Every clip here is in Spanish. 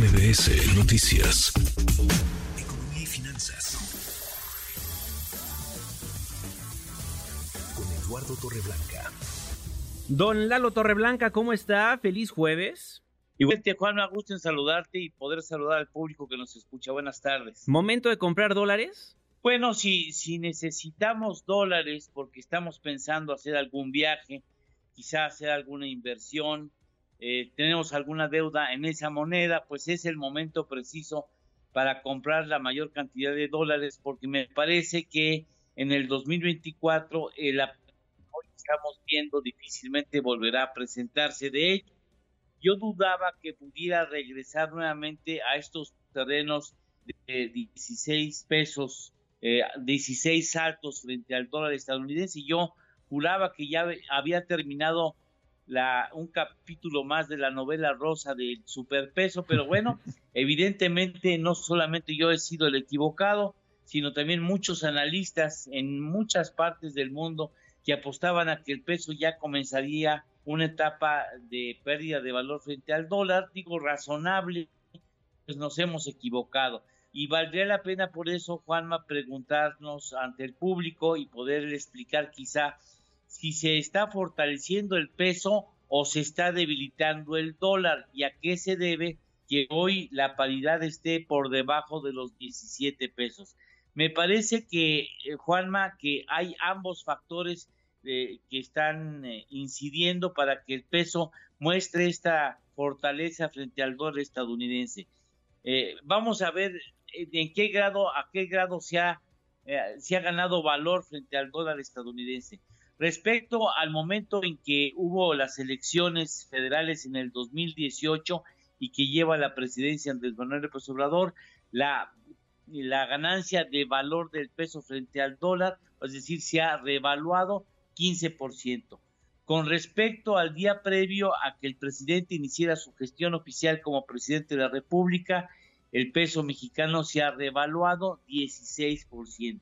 MBS Noticias. Economía y finanzas. Con Eduardo Torreblanca. Don Lalo Torreblanca, ¿cómo está? Feliz jueves. Igualmente, Juan, me gusto en saludarte y poder saludar al público que nos escucha. Buenas tardes. ¿Momento de comprar dólares? Bueno, si, si necesitamos dólares porque estamos pensando hacer algún viaje, quizá hacer alguna inversión, eh, tenemos alguna deuda en esa moneda, pues es el momento preciso para comprar la mayor cantidad de dólares, porque me parece que en el 2024 el hoy estamos viendo difícilmente volverá a presentarse. De hecho, yo dudaba que pudiera regresar nuevamente a estos terrenos de 16 pesos, eh, 16 saltos frente al dólar estadounidense. Y yo juraba que ya había terminado la, un capítulo más de la novela rosa del superpeso, pero bueno, evidentemente no solamente yo he sido el equivocado, sino también muchos analistas en muchas partes del mundo que apostaban a que el peso ya comenzaría una etapa de pérdida de valor frente al dólar, digo razonable, pues nos hemos equivocado. Y valdría la pena por eso, Juanma, preguntarnos ante el público y poder explicar quizá si se está fortaleciendo el peso o se está debilitando el dólar y a qué se debe que hoy la paridad esté por debajo de los 17 pesos. Me parece que, eh, Juanma, que hay ambos factores eh, que están eh, incidiendo para que el peso muestre esta fortaleza frente al dólar estadounidense. vamos a ver en qué grado, a qué grado se ha, se ha ganado valor frente al dólar estadounidense. Respecto al momento en que hubo las elecciones federales en el 2018 y que lleva la presidencia Andrés Manuel López Obrador, la, la ganancia de valor del peso frente al dólar, es decir, se ha revaluado 15%. Con respecto al día previo a que el presidente iniciara su gestión oficial como presidente de la República, el peso mexicano se ha revaluado 16%.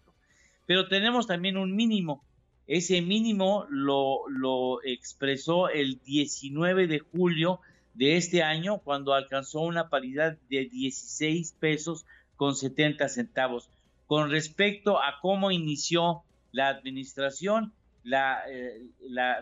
Pero tenemos también un mínimo ese mínimo lo, expresó el 19 de julio de este año cuando alcanzó una paridad de 16 pesos con 70 centavos. Con respecto a cómo inició la administración, la, eh,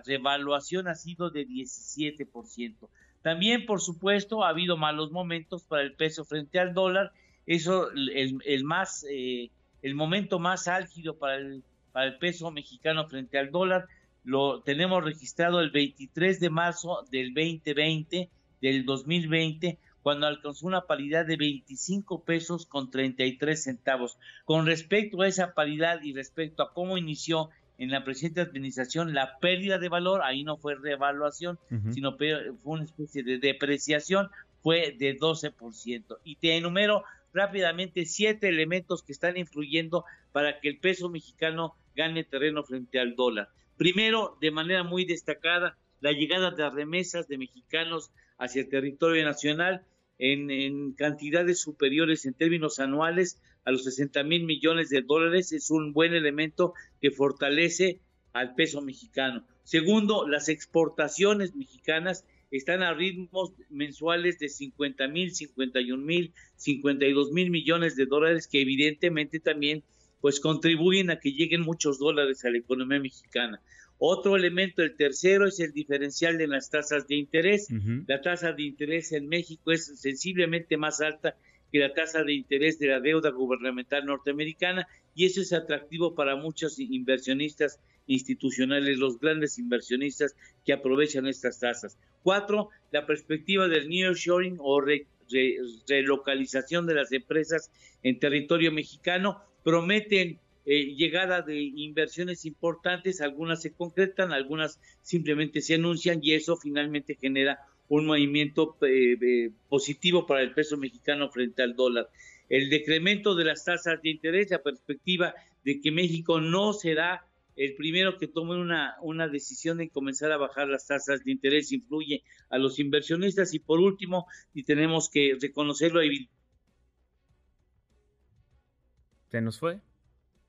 revaluación ha sido de 17%. También, por supuesto, ha habido malos momentos para el peso frente al dólar. Eso, el más, eh, el momento más álgido para el para el peso mexicano frente al dólar. Lo tenemos registrado el 23 de marzo del 2020, del 2020, cuando alcanzó una paridad de 25 pesos con 33 centavos. Con respecto a esa paridad y respecto a cómo inició en la presente administración la pérdida de valor, ahí no fue revaluación, sino fue una especie de depreciación, fue de 12%. Y te enumero rápidamente siete elementos que están influyendo para que el peso mexicano gane terreno frente al dólar. Primero, de manera muy destacada, la llegada de remesas de mexicanos hacia el territorio nacional en, cantidades superiores en términos anuales a los 60 mil millones de dólares es un buen elemento que fortalece al peso mexicano. Segundo, las exportaciones mexicanas están a ritmos mensuales de 50 mil, 51 mil, 52 mil millones de dólares que evidentemente también pues contribuyen a que lleguen muchos dólares a la economía mexicana. Otro elemento, el tercero, es el diferencial de las tasas de interés. La tasa de interés en México es sensiblemente más alta que la tasa de interés de la deuda gubernamental norteamericana y eso es atractivo para muchos inversionistas institucionales, los grandes inversionistas que aprovechan estas tasas. Cuatro, la perspectiva del nearshoring o relocalización de las empresas en territorio mexicano prometen eh, llegada de inversiones importantes, algunas se concretan, algunas simplemente se anuncian y eso finalmente genera un movimiento eh, eh, positivo para el peso mexicano frente al dólar. El decremento de las tasas de interés, la perspectiva de que México no será el primero que tome una, una decisión de comenzar a bajar las tasas de interés influye a los inversionistas y por último, y tenemos que reconocerlo, se nos fue.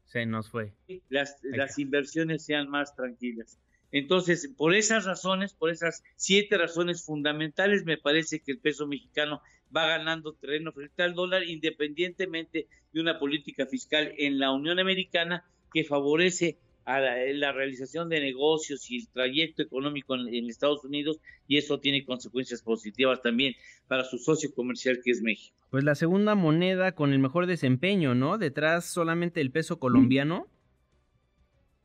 Se nos fue. Las, las inversiones sean más tranquilas. Entonces, por esas razones, por esas siete razones fundamentales, me parece que el peso mexicano va ganando terreno frente al dólar, independientemente de una política fiscal en la Unión Americana que favorece a la, realización de negocios y el trayecto económico en, Estados Unidos y eso tiene consecuencias positivas también para su socio comercial que es México. Pues la segunda moneda con el mejor desempeño, ¿no? Detrás solamente el peso colombiano.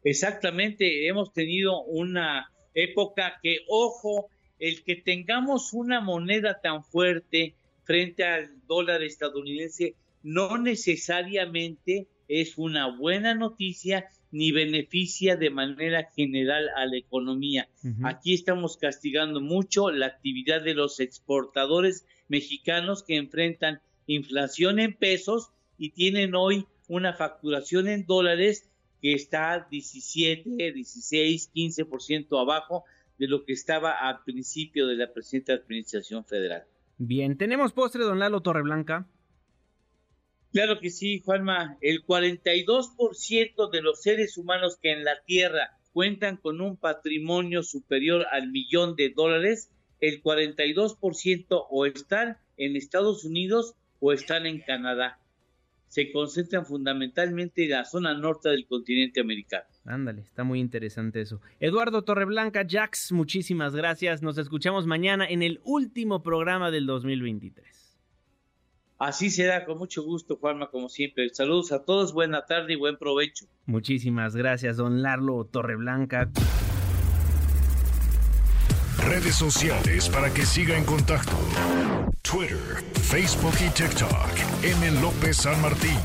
Exactamente, hemos tenido una época que, ojo, el que tengamos una moneda tan fuerte frente al dólar estadounidense no necesariamente es una buena noticia ni beneficia de manera general a la economía. Aquí estamos castigando mucho la actividad de los exportadores mexicanos que enfrentan inflación en pesos y tienen hoy una facturación en dólares que está 17, 16, 15% abajo de lo que estaba al principio de la presente administración federal. Bien, tenemos postre, don Lalo Torreblanca. Claro que sí, Juanma. El 42% de los seres humanos que en la Tierra cuentan con un patrimonio superior al millón de dólares, el 42% o están en Estados Unidos o están en Canadá. Se concentran fundamentalmente en la zona norte del continente americano. Ándale, está muy interesante eso. Eduardo Torreblanca, Jax, muchísimas gracias. Nos escuchamos mañana en el último programa del 2023. Así será, con mucho gusto, Juanma, como siempre. Saludos a todos, buena tarde y buen provecho. Muchísimas gracias, don Larlo Torreblanca. Redes sociales para que siga en contacto: Twitter, Facebook y TikTok. M. López San Martín.